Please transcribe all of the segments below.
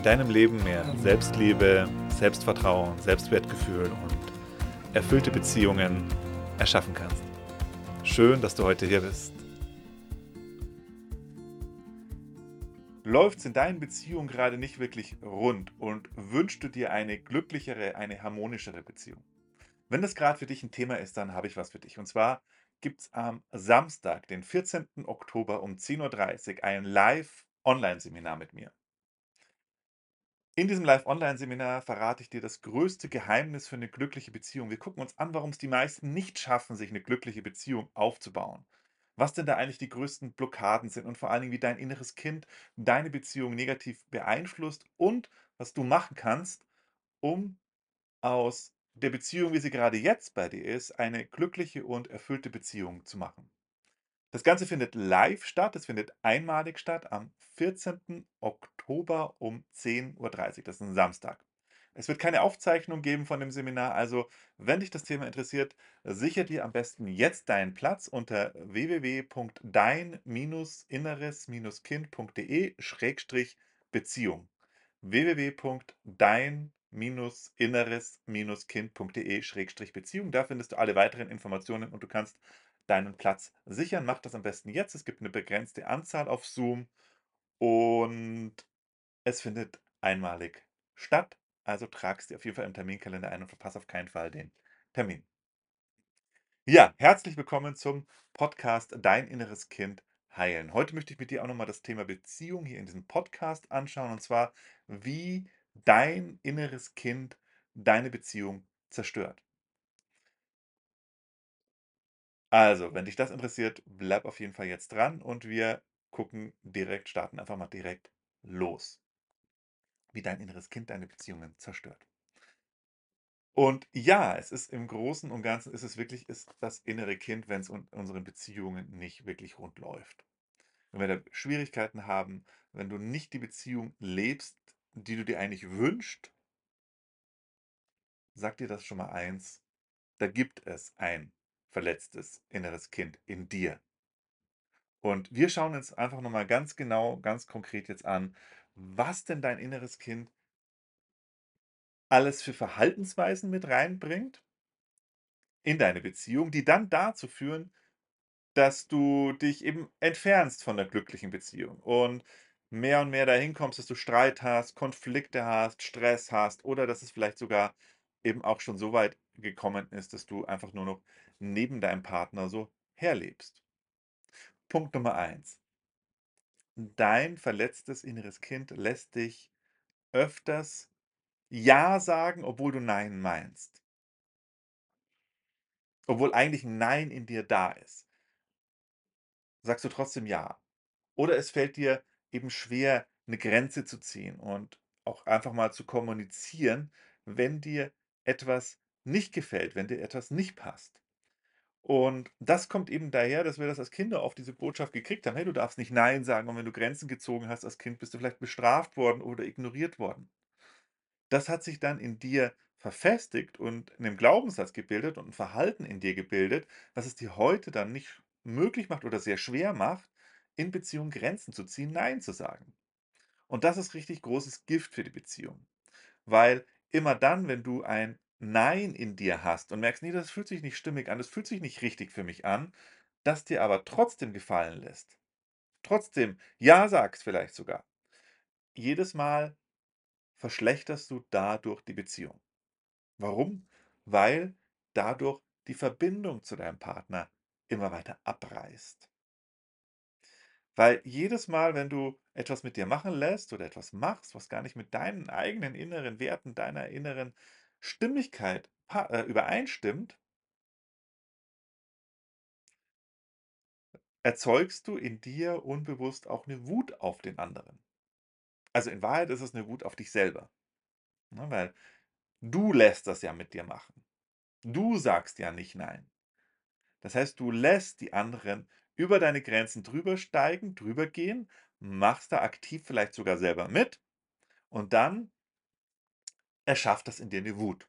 in deinem Leben mehr Selbstliebe, Selbstvertrauen, Selbstwertgefühl und erfüllte Beziehungen erschaffen kannst. Schön, dass du heute hier bist. Läuft es in deinen Beziehungen gerade nicht wirklich rund und wünschst du dir eine glücklichere, eine harmonischere Beziehung? Wenn das gerade für dich ein Thema ist, dann habe ich was für dich. Und zwar gibt es am Samstag, den 14. Oktober um 10.30 Uhr ein Live-Online-Seminar mit mir. In diesem Live-Online-Seminar verrate ich dir das größte Geheimnis für eine glückliche Beziehung. Wir gucken uns an, warum es die meisten nicht schaffen, sich eine glückliche Beziehung aufzubauen. Was denn da eigentlich die größten Blockaden sind und vor allen Dingen, wie dein inneres Kind deine Beziehung negativ beeinflusst und was du machen kannst, um aus der Beziehung, wie sie gerade jetzt bei dir ist, eine glückliche und erfüllte Beziehung zu machen. Das Ganze findet live statt. Es findet einmalig statt am 14. Oktober um 10.30 Uhr. Das ist ein Samstag. Es wird keine Aufzeichnung geben von dem Seminar, also wenn dich das Thema interessiert, sichere dir am besten jetzt deinen Platz unter www.dein-inneres-kind.de-beziehung www.dein-inneres-kind.de-beziehung. Da findest du alle weiteren Informationen und du kannst deinen Platz sichern. Mach das am besten jetzt. Es gibt eine begrenzte Anzahl auf Zoom und es findet einmalig statt. Also tragst dir auf jeden Fall im Terminkalender ein und verpasse auf keinen Fall den Termin. Ja, herzlich willkommen zum Podcast Dein inneres Kind heilen. Heute möchte ich mit dir auch nochmal das Thema Beziehung hier in diesem Podcast anschauen und zwar, wie dein inneres Kind deine Beziehung zerstört. Also, wenn dich das interessiert, bleib auf jeden Fall jetzt dran und wir gucken direkt, starten einfach mal direkt los. Wie dein inneres Kind deine Beziehungen zerstört. Und ja, es ist im Großen und Ganzen ist es wirklich ist das innere Kind, wenn es in unseren Beziehungen nicht wirklich rund läuft. Wenn wir da Schwierigkeiten haben, wenn du nicht die Beziehung lebst, die du dir eigentlich wünschst, sag dir das schon mal eins, da gibt es ein verletztes inneres Kind in dir. Und wir schauen uns einfach nochmal ganz genau, ganz konkret jetzt an, was denn dein inneres Kind alles für Verhaltensweisen mit reinbringt in deine Beziehung, die dann dazu führen, dass du dich eben entfernst von der glücklichen Beziehung und mehr und mehr dahin kommst, dass du Streit hast, Konflikte hast, Stress hast oder dass es vielleicht sogar eben auch schon so weit gekommen ist, dass du einfach nur noch neben deinem Partner so herlebst. Punkt Nummer eins. Dein verletztes inneres Kind lässt dich öfters Ja sagen, obwohl du Nein meinst. Obwohl eigentlich ein Nein in dir da ist. Sagst du trotzdem Ja. Oder es fällt dir eben schwer, eine Grenze zu ziehen und auch einfach mal zu kommunizieren, wenn dir etwas nicht gefällt, wenn dir etwas nicht passt. Und das kommt eben daher, dass wir das als Kinder oft diese Botschaft gekriegt haben: „Hey, du darfst nicht nein sagen und wenn du Grenzen gezogen hast als Kind, bist du vielleicht bestraft worden oder ignoriert worden.“ Das hat sich dann in dir verfestigt und 'nen Glaubenssatz gebildet und 'n Verhalten in dir gebildet, was es dir heute dann nicht möglich macht oder sehr schwer macht, in Beziehungen Grenzen zu ziehen, nein zu sagen. Und das ist richtig großes Gift für die Beziehung. Weil immer dann, wenn du ein Nein in dir hast und merkst: „Ne, das fühlt sich nicht stimmig an, das fühlt sich nicht richtig für mich an“, das dir aber trotzdem gefallen lässt, trotzdem Ja sagst vielleicht sogar. Jedes Mal verschlechterst du dadurch die Beziehung. Warum? Weil dadurch die Verbindung zu deinem Partner immer weiter abreißt. Weil jedes Mal, wenn du etwas mit dir machen lässt oder etwas machst, was gar nicht mit deinen eigenen inneren Werten, deiner inneren Stimmigkeit äh, übereinstimmt erzeugst du in dir unbewusst auch 'ne Wut auf den anderen. Also, in Wahrheit ist es 'ne Wut auf dich selber. Ne, weil du lässt das ja mit dir machen. Du sagst ja nicht nein. Das heißt, du lässt die anderen über deine Grenzen drüber steigen, drüber gehen, machst da aktiv vielleicht sogar selber mit und dann erschafft das in dir 'ne Wut.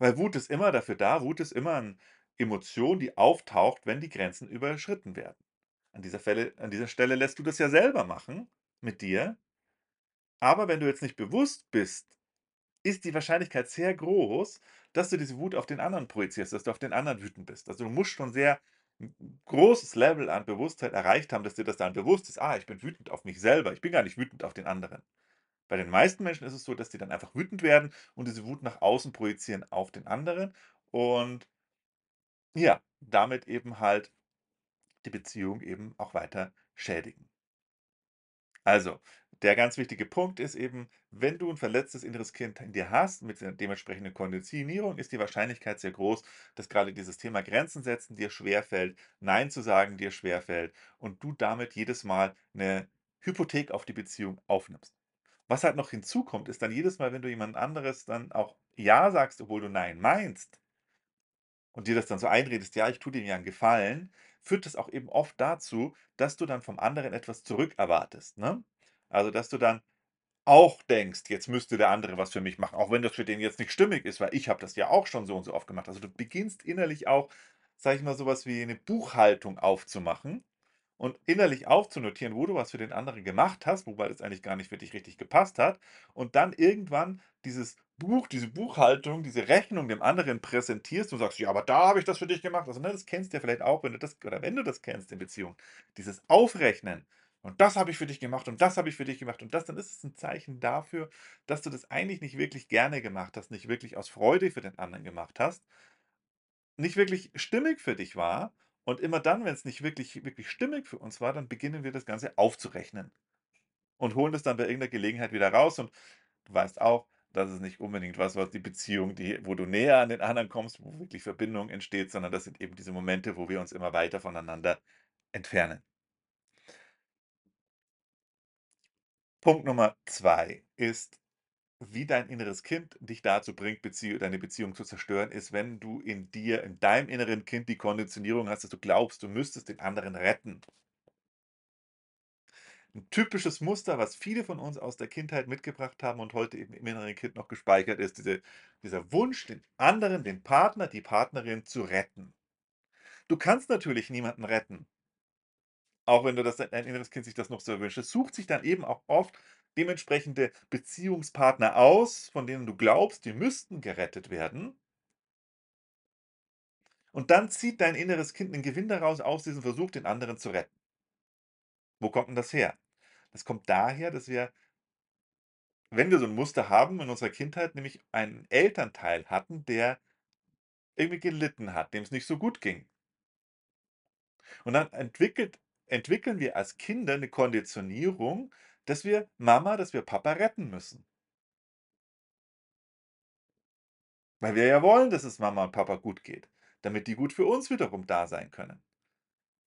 Weil Wut ist immer dafür da Wut ist immer 'n Emotion, die auftaucht, wenn die Grenzen überschritten werden. An dieser Fälle an dieser Stelle lässt du das ja selber machen mit dir. Aber wenn du jetzt nicht bewusst bist, ist die Wahrscheinlichkeit sehr groß, dass du diese Wut auf den anderen projizierst, dass du auf den anderen wütend bist. Also, du musst schon sehr 'n großes Level an Bewusstheit erreicht haben, dass dir das dann bewusst ist: „Ah, ich bin wütend auf mich selber. Ich bin gar nicht wütend auf den anderen.“ Bei den meisten Menschen ist es so, dass die dann einfach wütend werden und diese Wut nach außen projizieren auf den anderen und ja, damit eben halt die Beziehung eben auch weiter schädigen. Also, der ganz wichtige Punkt ist eben, wenn du 'n verletztes inneres Kind in dir hast mit der dementsprechenden Konditionierung, ist die Wahrscheinlichkeit sehr groß, dass grade dieses Thema Grenzen setzen dir schwerfällt, nein zu sagen dir schwerfällt und du damit jedes Mal 'ne Hypothek auf die Beziehung aufnimmst. Was halt noch hinzukommt, ist dann jedes Mal, wenn du jemand anderes dann auch ja sagst, obwohl du nein meinst und dir das dann so einredest: „Ja, ich tue dem ja 'n Gefallen“, führt das auch eben oft dazu, dass du dann vom anderen etwas zurückerwartest, ne? Also, dass du dann auch denkst, jetzt müsste der andere was für mich machen, auch wenn das für den jetzt nicht stimmig ist, weil ich habe das ja auch schon so und so oft gemacht. Also, du beginnst innerlich auch, sage ich mal, so was wie 'ne Buchhaltung aufzumachen und innerlich aufzunotieren, wo du was für den anderen gemacht hast, wobei das eigentlich gar nicht für dich richtig gepasst hat und dann irgendwann dieses Buch diese Buchhaltung, diese Rechnung dem anderen präsentierst und sagst: „Ja, aber da habe ich das für dich gemacht.“ Also, ne, das kennst du ja vielleicht auch, wenn du das oder wenn du das kennst in Beziehungen, dieses Aufrechnen: „Und das habe ich für dich gemacht und das habe ich für dich gemacht und das“, dann ist es 'n Zeichen dafür, dass du das eigentlich nicht wirklich gerne gemacht hast, nicht wirklich aus Freude für den anderen gemacht hast nicht wirklich stimmig für dich war und immer dann, wenn's nicht wirklich wirklich stimmig für uns war, dann beginnen wir das Ganze aufzurechnen und holen das dann bei irgend 'ner Gelegenheit wieder raus und du weißt auch, das ist nicht unbedingt was, was die Beziehung die wo du näher an den anderen kommst, wo wirklich Verbindung entsteht, sondern das sind eben diese Momente, wo wir uns immer weiter voneinander entfernen. Punkt Nummer 2 ist, wie dein inneres Kind dich dazu bringt, Bezie deine Beziehung zu zerstören, ist, wenn du in dir in deinem inneren Kind die Konditionierung hast, dass du glaubst, du müsstest den anderen retten. 'N typisches Muster, was viele von uns aus der Kindheit mitgebracht haben und heute eben im inneren Kind noch gespeichert ist, diese dieser Wunsch, den anderen, den Partner, die Partnerin zu retten. Du kannst natürlich niemanden retten auch wenn du das dein inneres Kind sich das noch so wünscht. Es sucht sich dann eben auch oft dementsprechende Beziehungspartner aus, von denen du glaubst, die müssten gerettet werden und dann zieht dein inneres Kind 'nen Gewinn daraus aus diesem Versuch, den anderen zu retten. Wo kommt 'n das her? Das kommt daher, dass wir wenn wir so 'n Muster haben in unserer Kindheit, nämlich einen Elternteil hatten, der irgendwie gelitten hat, dem's nicht so gut ging. Und dann entwickelt entwickeln wir als Kinder 'ne Konditionierung, dass wir Mama, dass wir Papa retten müssen. Weil wir ja wollen, dass es Mama und Papa gut geht, damit die gut für uns wiederum da sein können.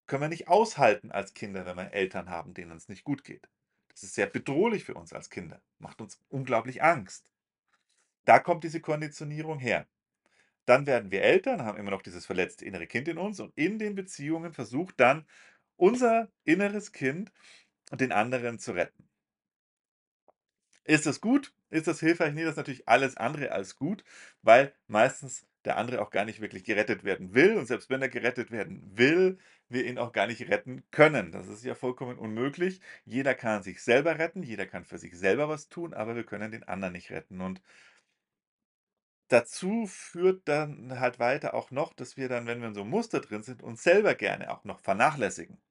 Können wir nicht aushalten als Kinder, wenn wir Eltern haben, denen es nicht gut geht. Das ist sehr bedrohlich für uns als Kinder, macht uns unglaublich Angst. Da kommt diese Konditionierung her. Dann werden wir Eltern, haben immer noch dieses verletzte innere Kind in uns und in den Beziehungen versucht dann unser inneres Kind, den anderen zu retten. Ist das gut? Ist das hilfreich? Ne, das ist natürlich alles andere als gut, weil meistens der andere auch gar nicht wirklich gerettet werden will und selbst wenn er gerettet werden will, wir ihn auch gar nicht retten können. Das ist ja vollkommen unmöglich. Jeder kann sich selber retten, jeder kann für sich selber was tun, aber wir können den anderen nicht retten und dazu führt dann halt weiter auch noch, dass wir dann, wenn wir in so 'nem Muster drin sind, uns selber gerne auch noch vernachlässigen,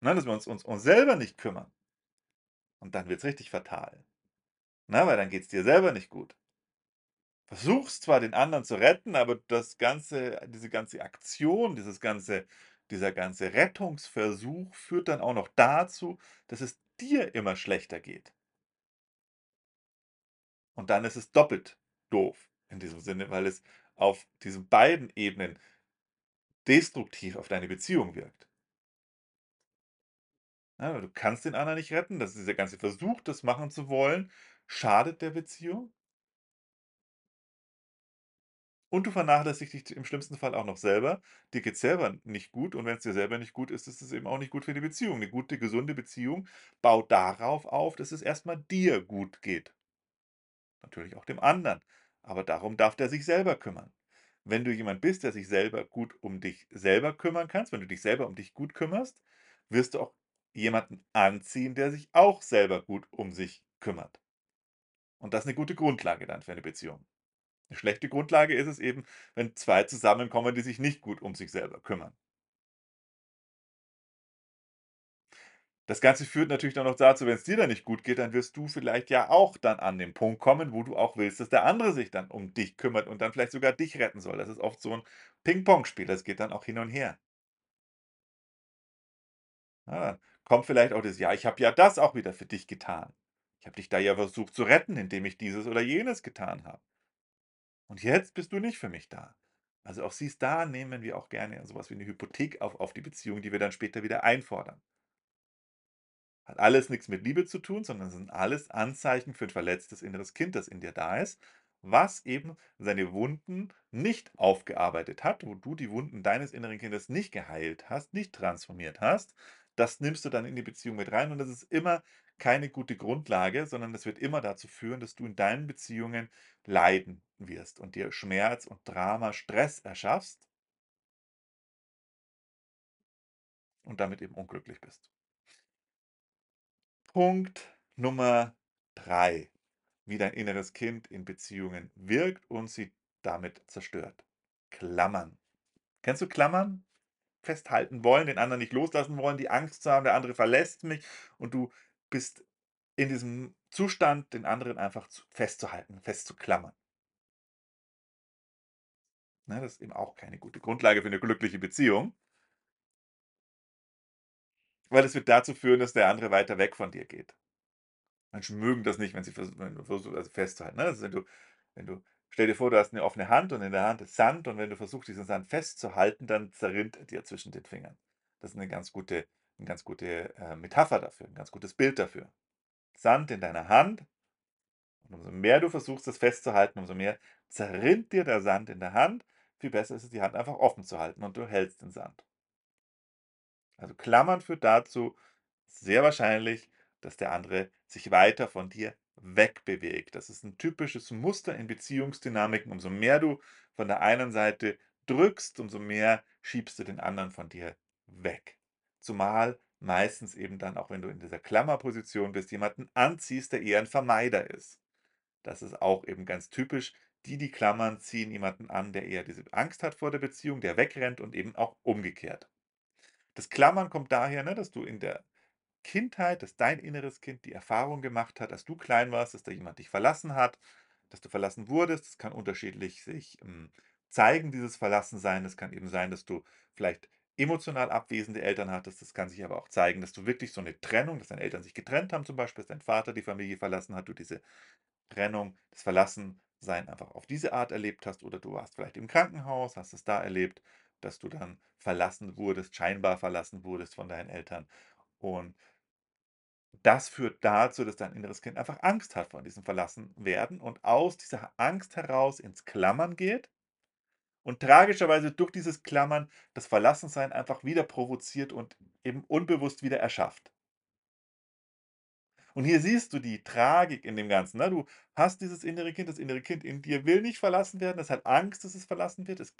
ne, dass wir uns uns uns selber nicht kümmern. Und dann wird's richtig fatal, ne, weil dann geht's dir selber nicht gut. Versuchst zwar, den anderen zu retten, aber das ganze diese ganze Aktion, dieses ganze dieser ganze Rettungsversuch führt dann auch noch dazu, dass es dir immer schlechter geht. Und dann ist es doppelt doof in diesem Sinne, weil es auf diesen beiden Ebenen destruktiv auf deine Beziehung wirkt. Ja, du kannst den anderen nicht retten. Das ist dieser ganze Versuch, das machen zu wollen, schadet der Beziehung. Und du vernachlässigst dich im schlimmsten Fall auch noch selber. Dir geht's selber nicht gut und wenn's dir selber nicht gut ist, ist es eben auch nicht gut für die Beziehung. 'Ne gute, gesunde Beziehung baut darauf auf, dass es erst mal dir gut geht. Natürlich auch dem anderen, aber darum darf der sich selber kümmern. Wenn du jemand bist, der sich selber gut um dich selber kümmern kannst, wenn du dich selber um dich gut kümmerst, wirst du auch jemanden anziehen, der sich auch selber gut um sich kümmert. Und das ist 'ne gute Grundlage dann für eine Beziehung. 'Ne schlechte Grundlage ist es eben, wenn 2 zusammenkommen, die sich nicht gut um sich selber kümmern. Das Ganze führt natürlich dann noch dazu, wenn's dir dann nicht gut geht, dann wirst du vielleicht ja auch dann an den Punkt kommen, wo du auch willst, dass der andere sich dann um dich kümmert und dann vielleicht sogar dich retten soll. Das ist oft so 'n Ping-Pong-Spiel, das geht dann auch hin und her. Ah, kommt vielleicht auch das: „Ja, ich habe ja das auch wieder für dich getan. Ich habe dich da ja versucht zu retten, indem ich dieses oder jenes getan habe.“ Und jetzt bist du nicht für mich da. Also, auch siehst da nehmen wir auch gerne so was wie 'ne Hypothek auf auf die Beziehung, die wir dann später wieder einfordern. Hat alles nix mit Liebe zu tun, sondern sind alles Anzeichen für 'n verletztes inneres Kind, das in dir da ist, was eben seine Wunden nicht aufgearbeitet hat, wo du die Wunden deines inneren Kindes nicht geheilt hast, nicht transformiert hast. Das nimmst du dann in die Beziehung mit rein und das ist immer keine gute Grundlage, sondern das wird immer dazu führen, dass du in deinen Beziehungen leiden wirst und dir Schmerz und Drama, Stress erschaffst und damit eben unglücklich bist. Punkt Nummer 3, wie dein inneres Kind in Beziehungen wirkt und sie damit zerstört. Klammern. Kennst du Klammern? Festhalten wollen, den anderen nicht loslassen wollen, die Angst zu haben, der andere verlässt mich und du bist in diesem Zustand, den anderen einfach zu festzuhalten, festzuklammern. Ne, das ist eben auch keine gute Grundlage für 'ne glückliche Beziehung. Weil es wird dazu führen, dass der andere weiter weg von dir geht. Menschen mögen das nicht, wenn sie vers wenn du versuchst, also festzuhalten, ne? Also, wenn du wenn du stell dir vor, du hast 'ne offene Hand und in der Hand ist Sand und wenn du versuchst, diesen Sand festzuhalten, dann zerrinnt er dir zwischen den Fingern. Das ist 'ne ganz gute 'ne ganz gute, äh, Metapher dafür, 'n ganz gutes Bild dafür. Sand in deiner Hand und umso mehr du versuchst, das festzuhalten, umso mehr zerrinnt dir der Sand in der Hand. Viel besser ist es, die Hand einfach offen zu halten und du hältst den Sand. Also, Klammern führt dazu sehr wahrscheinlich, dass der andere sich weiter von dir wegbewegt. Das ist 'n typisches Muster in Beziehungsdynamiken. Umso mehr du von der einen Seite drückst, umso mehr schiebst du den anderen von dir weg. Zumal meistens eben dann, auch wenn du in dieser Klammerposition bist, jemanden anziehst, der eher 'n Vermeider ist. Das ist auch eben ganz typisch. Die, die klammern, ziehen jemanden an, der eher diese Angst hat vor der Beziehung, der wegrennt und eben auch umgekehrt. Das Klammern kommt daher, ne, dass du in der Kindheit dass dein inneres Kind die Erfahrung gemacht hat, als du klein warst, dass da jemand dich verlassen hat, dass du verlassen wurdest. Das kann unterschiedlich sich, hm, zeigen, dieses Verlassensein. Es kann eben sein, dass du vielleicht emotional abwesende Eltern hattest. Das kann sich aber auch zeigen, dass du wirklich so 'ne Trennung dass deine Eltern sich getrennt haben zum Beispiel, dass dein Vater die Familie verlassen hat, du diese Trennung, das Verlassensein einfach auf diese Art erlebt hast oder du warst vielleicht im Krankenhaus, hast es da erlebt, dass du dann verlassen wurdest scheinbar verlassen wurdest von deinen Eltern. Und das führt dazu, dass dein inneres Kind einfach Angst hat vor diesem Verlassenwerden und aus dieser Angst heraus ins Klammern geht und tragischerweise durch dieses Klammern das Verlassensein einfach wieder provoziert und eben unbewusst wieder erschafft. Und hier siehst du die Tragik in dem Ganzen, ne? Du hast dieses innere Kind, das innere Kind in dir will nicht verlassen werden, es hat Angst, dass es verlassen wird. Es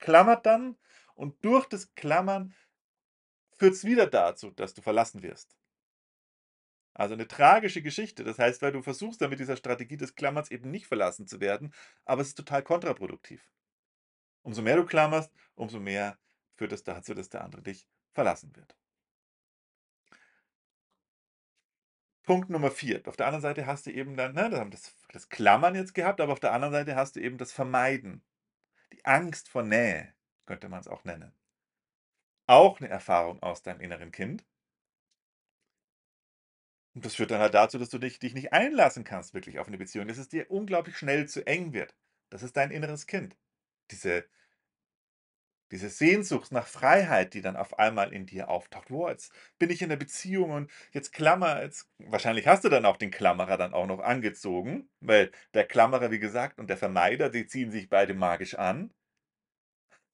klammert dann und durch das Klammern führt's wieder dazu, dass du verlassen wirst. Also 'ne tragische Geschichte. Das heißt, weil du versuchst da mit dieser Strategie des Klammerns eben nicht verlassen zu werden, aber es ist total kontraproduktiv. Umso mehr du klammerst, umso mehr führt es dazu, dass der andere dich verlassen wird. Punkt Nummer 4. Auf der anderen Seite hast du eben dann, ne, dann das das Klammern jetzt gehabt, aber auf der anderen Seite hast du eben das Vermeiden. Die Angst vor Nähe, könnte man's auch nennen. Auch 'ne Erfahrung aus deinem inneren Kind. Und das führt dann halt dazu, dass du dich dich nicht einlassen kannst wirklich auf 'ne Beziehung, dass es dir unglaublich schnell zu eng wird. Das ist dein inneres Kind. Diese Diese Sehnsucht nach Freiheit, die dann auf einmal in dir auftaucht: „Boah, jetzt bin ich in 'ner Beziehung und jetzt klammer jetzt“ wahrscheinlich hast du dann auch den Klammerer dann auch noch angezogen, weil der Klammerer, wie gesagt, und der Vermeider, die ziehen sich beide magisch an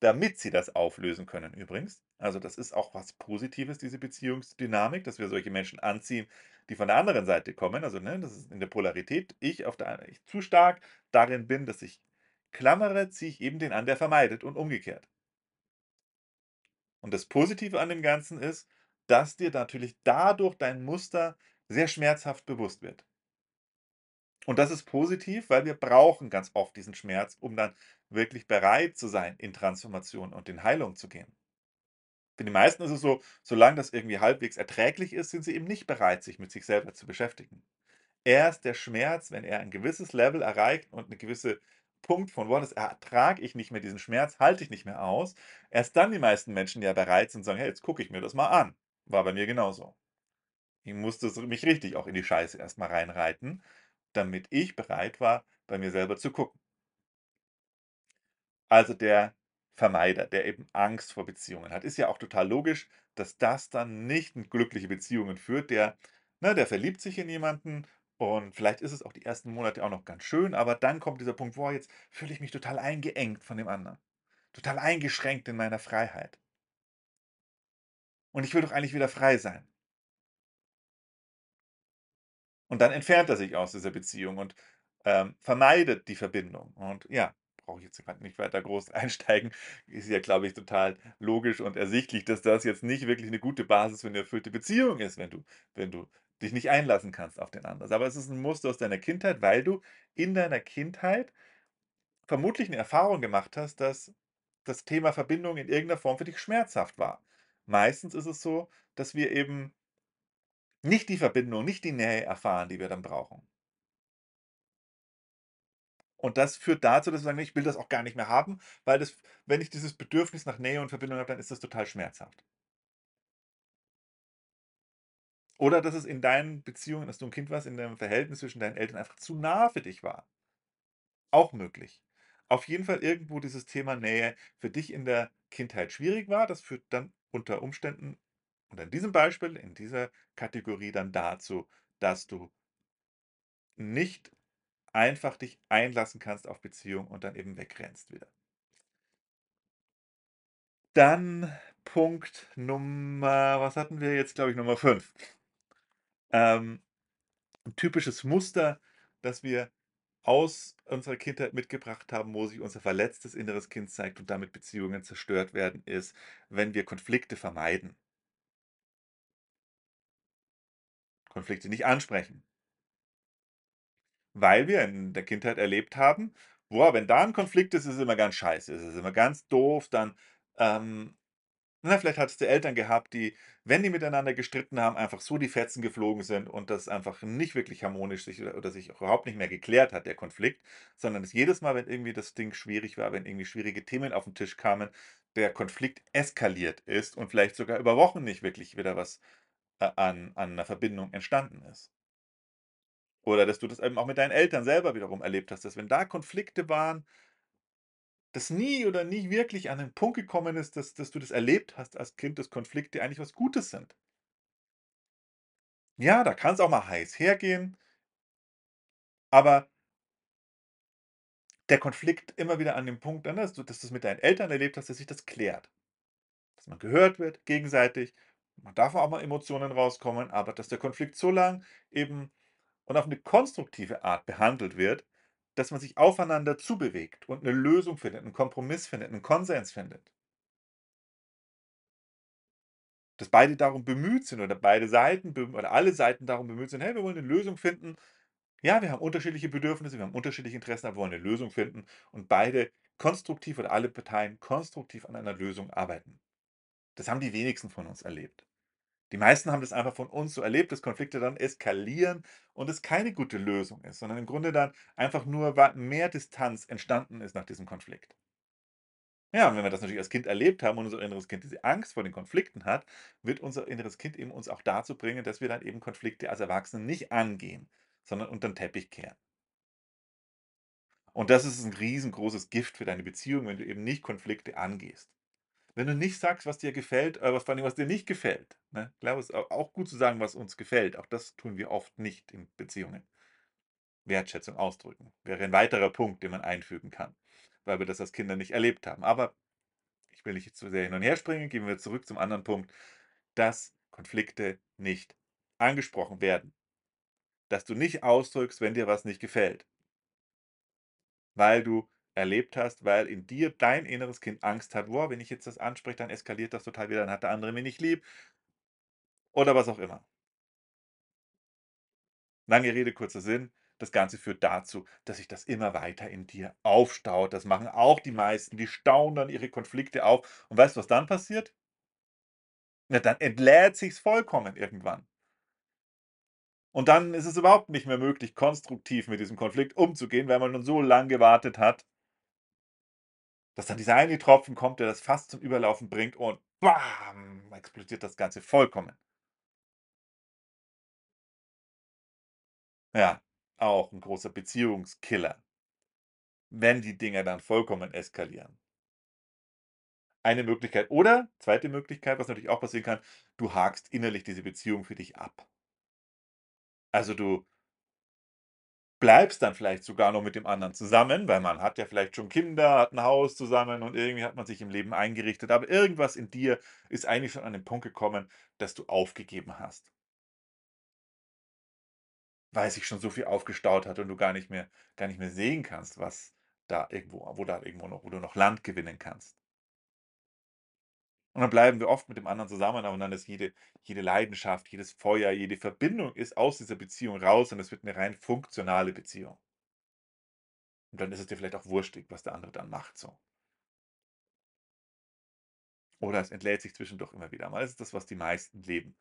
damit sie das auflösen können übrigens. Also, das ist auch was Positives, diese Beziehungsdynamik, dass wir solche Menschen anziehen, die von der anderen Seite kommen. Also, ne, das ist in der Polarität. Ich auf der ei ich zu stark darin bin, dass ich klammere, ziehe ich eben den an, der vermeidet und umgekehrt. Und das Positive an dem Ganzen ist, dass dir natürlich dadurch dein Muster sehr schmerzhaft bewusst wird. Und das ist positiv, weil wir brauchen ganz oft diesen Schmerz, um dann wirklich bereit zu sein, in Transformation und in Heilung zu gehen. Für die meisten ist es so, solange das irgendwie halbwegs erträglich ist, sind sie eben nicht bereit, sich mit sich selber zu beschäftigen. Erst der Schmerz, wenn er ein gewisses Level erreicht und 'ne gewisse Punkt von: „Boah, das ertrage ich nicht mehr, diesen Schmerz halte ich nicht mehr aus“, erst dann die meisten Menschen ja bereit sind, sagen: „Hey, jetzt gucke ich mir das mal an.“ War bei mir genauso. Ich musste mich richtig auch in die Scheiße erst mal reinreiten, damit ich bereit war, bei mir selber zu gucken. Also, der Vermeider, der eben Angst vor Beziehungen hat. Ist ja auch total logisch, dass das dann nicht in glückliche Beziehungen führt. Der ne, der verliebt sich in jemanden und vielleicht ist es auch die ersten Monate auch noch ganz schön, aber dann kommt dieser Punkt: „Boah, jetzt fühle ich mich total eingeengt von dem anderen, total eingeschränkt in meiner Freiheit.“ Und ich will doch eigentlich wieder frei sein. Und dann entfernt er sich aus dieser Beziehung und, ähm, vermeidet die Verbindung. Und ja, brauche ich jetzt nicht weiter groß einsteigen. Ist ja, glaube ich, total logisch und ersichtlich, dass das jetzt nicht wirklich 'ne gute Basis für 'ne erfüllte Beziehung ist, wenn du wenn du dich nicht einlassen kannst auf den anderen. Aber es ist 'n Muster aus deiner Kindheit, weil du in deiner Kindheit vermutlich 'ne Erfahrung gemacht hast, dass das Thema Verbindung in irgend 'ner Form für dich schmerzhaft war. Meistens ist es so, dass wir eben nicht die Verbindung, nicht die Nähe erfahren, die wir dann brauchen. Und das führt dazu, dass wir sagen: „Ne, ich will das auch gar nicht mehr haben, weil das wenn ich dieses Bedürfnis nach Nähe und Verbindung habe, dann ist das total schmerzhaft.“ Oder dass es in deinen Beziehungen, als du 'n Kind warst, in deinem Verhältnis zwischen deinen Eltern einfach zu nah für dich war. Auch möglich. Auf jeden Fall irgendwo dieses Thema Nähe für dich in der Kindheit schwierig war. Das führt dann unter Umständen oder in diesem Beispiel, in dieser Kategorie dann dazu, dass du nicht einfach dich einlassen kannst auf Beziehung und dann eben wegrennst wieder. Dann Punkt Nummer was hatten wir jetzt, glaube ich, Nummer 5. Ähm, 'n typisches Muster, das wir aus unserer Kindheit mitgebracht haben, wo sich unser verletztes inneres Kind zeigt und damit Beziehungen zerstört werden, ist, wenn wir Konflikte vermeiden. Konflikte nicht ansprechen. Weil wir in der Kindheit erlebt haben: Boah, wenn da 'n Konflikt ist, ist es immer ganz scheiße. Es ist immer ganz doof, dann, ähm ne, vielleicht hattest du Eltern gehabt, die, wenn die miteinander gestritten haben, einfach so die Fetzen geflogen sind und das einfach nicht wirklich harmonisch sich oder sich überhaupt nicht mehr geklärt hat, der Konflikt, sondern dass jedes Mal, wenn irgendwie das Ding schwierig war, wenn irgendwie schwierige Themen auf 'n Tisch kamen, der Konflikt eskaliert ist und vielleicht sogar über Wochen nicht wirklich wieder was, äh, an an 'ner Verbindung entstanden ist. Oder dass du das eben auch mit deinen Eltern selber wiederum erlebt hast, dass wenn da Konflikte waren das nie oder nie wirklich an 'nen Punkt gekommen ist, dass dass du das erlebt hast als Kind, dass Konflikte eigentlich was Gutes sind. Ja, da kann's auch mal heiß hergehen aber der Konflikt immer wieder an dem Punkt dann, dass du du's mit deinen Eltern erlebt hast, dass sich das klärt. Dass man gehört wird gegenseitig. Man darf auch mal Emotionen rauskommen, aber dass der Konflikt so lang eben und auf 'ne konstruktive Art behandelt wird, dass man sich aufeinander zubewegt und 'ne Lösung findet, 'n Kompromiss findet, 'n Konsens findet. Dass beide darum bemüht sind oder beide Seiten oder alle Seiten darum bemüht sind: „Hey, wir wollen 'ne Lösung finden. Ja, wir haben unterschiedliche Bedürfnisse, wir haben unterschiedliche Interessen, aber wir wollen 'ne Lösung finden“ und beide konstruktiv oder alle Parteien konstruktiv an einer Lösung arbeiten. Das haben die wenigsten von uns erlebt. Die meisten haben das einfach von uns so erlebt, dass Konflikte dann eskalieren und es keine gute Lösung ist, sondern im Grunde dann einfach nur mehr Distanz entstanden ist nach diesem Konflikt. Ja, und wenn wir das natürlich als Kind erlebt haben und unser inneres Kind diese Angst vor den Konflikten hat, wird unser inneres Kind eben uns auch dazu bringen, dass wir dann eben Konflikte als Erwachsene nicht angehen, sondern unter 'n Teppich kehren. Und das ist 'n riesengroßes Gift für deine Beziehung, wenn du eben nicht Konflikte angehst. Wenn du nicht sagst, was dir gefällt, äh, was vor allem was dir nicht gefällt, ne? Es ist au auch gut zu sagen, was uns gefällt. Auch das tun wir oft nicht in Beziehungen. Wertschätzung ausdrücken wäre ein weiterer Punkt, den man einfügen kann, weil wir das als Kinder nicht erlebt haben. Aber ich will nicht zu sehr hin und her springen, gehen wir zurück zum anderen Punkt, dass Konflikte nicht angesprochen werden. Dass du nicht ausdrückst, wenn dir was nicht gefällt. Weil du erlebt hast, weil in dir dein inneres Kind Angst hat: „Boah, wenn ich jetzt das anspreche, dann eskaliert das total wieder, dann hat der andere mich nicht lieb.“ Oder was auch immer. Lange Rede, kurzer Sinn. Das Ganze führt dazu, dass sich das immer weiter in dir aufstaut. Das machen auch die meisten. Die stauen dann ihre Konflikte auf. Und weißt du, was dann passiert? Ja, dann entlädt sich's vollkommen irgendwann. Und dann ist es überhaupt nicht mehr möglich, konstruktiv mit diesem Konflikt umzugehen, weil man nun so lang gewartet hat dass dann dieser eine Tropfen kommt, der das Fass zum Überlaufen bringt und bam, explodiert das Ganze vollkommen. Ja, auch 'n großer Beziehungskiller. Wenn die Dinger dann vollkommen eskalieren. Eine Möglichkeit oder zweite Möglichkeit, was natürlich auch passieren kann, du hakst innerlich diese Beziehung für dich ab. Also, du bleibst dann vielleicht sogar noch mit dem anderen zusammen, weil man hat ja vielleicht schon Kinder, hat 'n Haus zusammen und irgendwie hat man sich im Leben eingerichtet. Aber irgendwas in dir ist eigentlich schon an den Punkt gekommen, dass du aufgegeben hast. Weil sich schon so viel aufgestaut hat und du gar nicht mehr gar nicht mehr sehen kannst, was da irgendwo wo da irgendwo noch wo du noch Land gewinnen kannst. Und dann bleiben wir oft mit dem anderen zusammen, aber dann ist jede jede Leidenschaft, jedes Feuer, jede Verbindung ist aus dieser Beziehung raus und es wird 'ne rein funktionale Beziehung. Und dann ist es dir vielleicht auch wurschtig, was der andere dann macht so. Oder es entlädt sich zwischendurch immer wieder mal. Das ist das, was die meisten leben.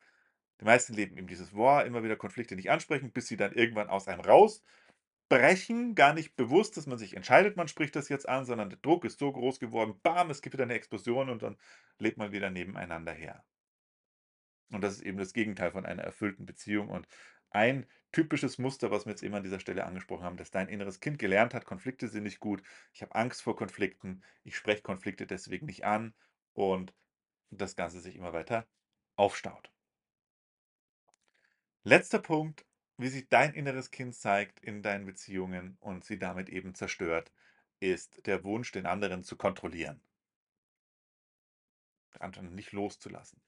Die meisten leben eben dieses: Boah, immer wieder Konflikte nicht ansprechen, bis sie dann irgendwann aus einem rausbrechen, gar nicht bewusst, dass man sich entscheidet, man spricht das jetzt an, sondern der Druck ist so groß geworden, bam, es gibt wieder 'ne Explosion und dann lebt man wieder nebeneinander her. Und das ist eben das Gegenteil von einer erfüllten Beziehung. Und ein typisches Muster, was wir jetzt eben an dieser Stelle angesprochen haben, dass dein inneres Kind gelernt hat: Konflikte sind nicht gut. Ich habe Angst vor Konflikten. Ich spreche Konflikte deswegen nicht an und das Ganze sich immer weiter aufstaut. Letzter Punkt, wie sich dein inneres Kind zeigt in deinen Beziehungen und sie damit eben zerstört, ist der Wunsch, den anderen zu kontrollieren. Den anderen nicht loszulassen.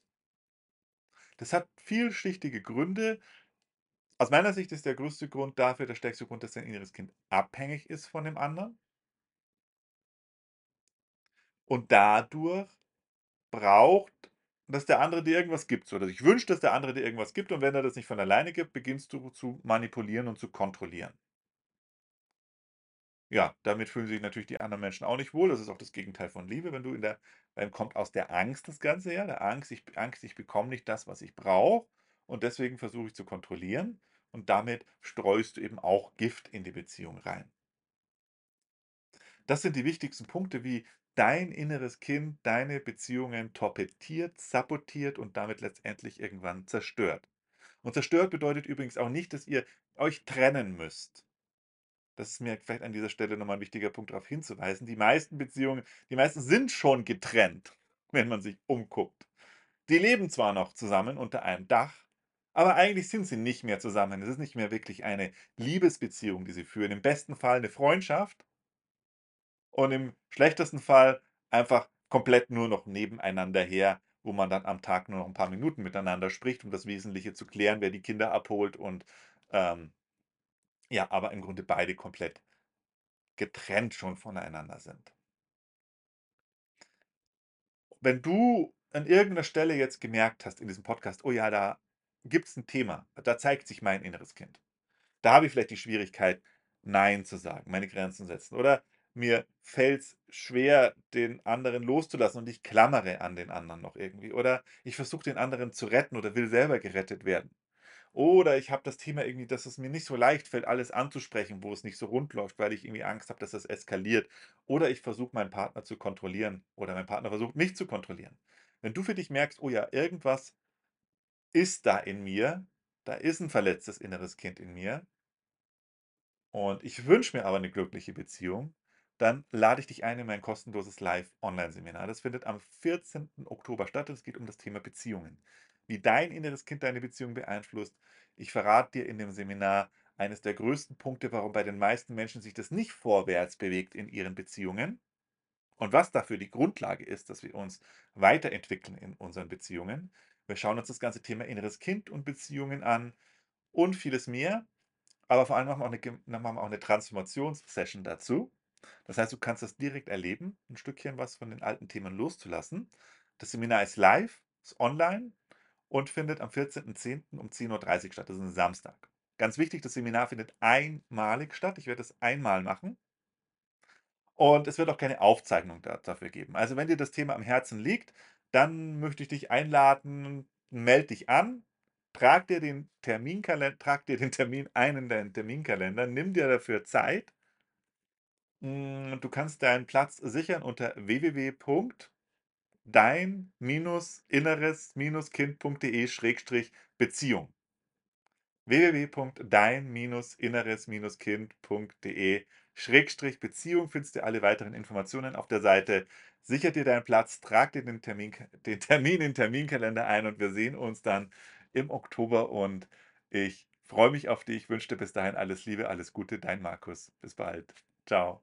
Das hat vielschichtige Gründe. Aus meiner Sicht ist der größte Grund dafür der stärkste Grund, dass dein inneres Kind abhängig ist von dem anderen. Und dadurch braucht, dass der andere dir irgendwas gibt, oder sich wünscht, dass der andere dir irgendwas gibt und wenn er das nicht von alleine gibt, beginnst du zu manipulieren und zu kontrollieren. Ja, damit fühlen sich natürlich die anderen Menschen auch nicht wohl. Das ist auch das Gegenteil von Liebe, wenn du in der dann kommt aus der Angst das Ganze her, der Angst, ich Angst, ich bekomme nicht das, was ich brauche und deswegen versuche ich zu kontrollieren und damit streust du eben auch Gift in die Beziehung rein. Das sind die wichtigsten Punkte, wie dein inneres Kind deine Beziehungen torpediert, sabotiert und damit letztendlich irgendwann zerstört. Und zerstört bedeutet übrigens auch nicht, dass ihr euch trennen müsst. Das ist mir vielleicht an dieser Stelle noch mal 'n wichtiger Punkt, darauf hinzuweisen. Die meisten Beziehungen die meisten sind schon getrennt, wenn man sich umguckt. Die leben zwar noch zusammen unter einem Dach, aber eigentlich sind sie nicht mehr zusammen. Es ist nicht mehr wirklich eine Liebesbeziehung, die sie führen. Im besten Fall 'ne Freundschaft und im schlechtesten Fall einfach komplett nur noch nebeneinander her, wo man dann am Tag nur noch 'n paar Minuten miteinander spricht, um das Wesentliche zu klären, wer die Kinder abholt und, ähm ja, aber im Grunde beide komplett getrennt schon voneinander sind. Wenn du an irgend 'ner Stelle jetzt gemerkt hast in diesem Podcast: „Oh ja, da gibt's 'n Thema, da zeigt sich mein inneres Kind. Da habe ich vielleicht die Schwierigkeit, nein zu sagen, meine Grenzen setzen oder mir fällt's schwer, den anderen loszulassen und ich klammere an den anderen noch irgendwie oder ich versuche den anderen zu retten oder will selber gerettet werden. Oder ich habe das Thema irgendwie, dass es mir nicht so leicht fällt, alles anzusprechen, wo es nicht so rund läuft, weil ich irgendwie Angst habe, dass das eskaliert. Oder ich versuche, meinen Partner zu kontrollieren oder mein Partner versucht, mich zu kontrollieren. Wenn du für dich merkst: „Oh ja, irgendwas ist da in mir, da ist 'n verletztes inneres Kind in mir“ „und ich wünsche mir aber 'ne glückliche Beziehung“, dann lade ich dich ein in mein kostenloses Live-Online-Seminar. Das findet am 14. Oktober statt. Es geht um das Thema Beziehungen. Wie dein inneres Kind deine Beziehung beeinflusst. Ich verrate dir in dem Seminar eines der größten Punkte, warum bei den meisten Menschen sich das nicht vorwärts bewegt in ihren Beziehungen. Und was dafür die Grundlage ist, dass wir uns weiterentwickeln in unseren Beziehungen. Wir schauen uns das ganze Thema inneres Kind und Beziehungen an und vieles mehr. Aber vor allem machen wir auch 'ne dann machen wir auch 'ne Transformations-Session dazu. Das heißt, du kannst das direkt erleben, 'n Stückchen was von den alten Themen loszulassen. Das Seminar ist live, ist online und findet am 14.10. um 10:30 statt. Das ist 'n Samstag. Ganz wichtig, das Seminar findet einmalig statt. Ich werde das einmal machen. Und es wird auch keine Aufzeichnung da dafür geben. Also, wenn dir das Thema am Herzen liegt, dann möchte ich dich einladen, melde dich an, trag dir den Terminkalen trag dir den Termin ein in deinen Terminkalender, nimm dir dafür Zeit. Hm, du kannst deinen Platz sichern unter www.dein-inneres-kind.de/beziehung. www.dein-inneres-kind.de/beziehung findest du alle weiteren Informationen auf der Seite. Sicher dir deinen Platz, trag dir den Termin den Termin in den Terminkalender ein und wir sehen uns dann im Oktober und ich freue mich auf dich, wünsche dir bis dahin alles Liebe, alles Gute, dein Markus. Bis bald. Tschau.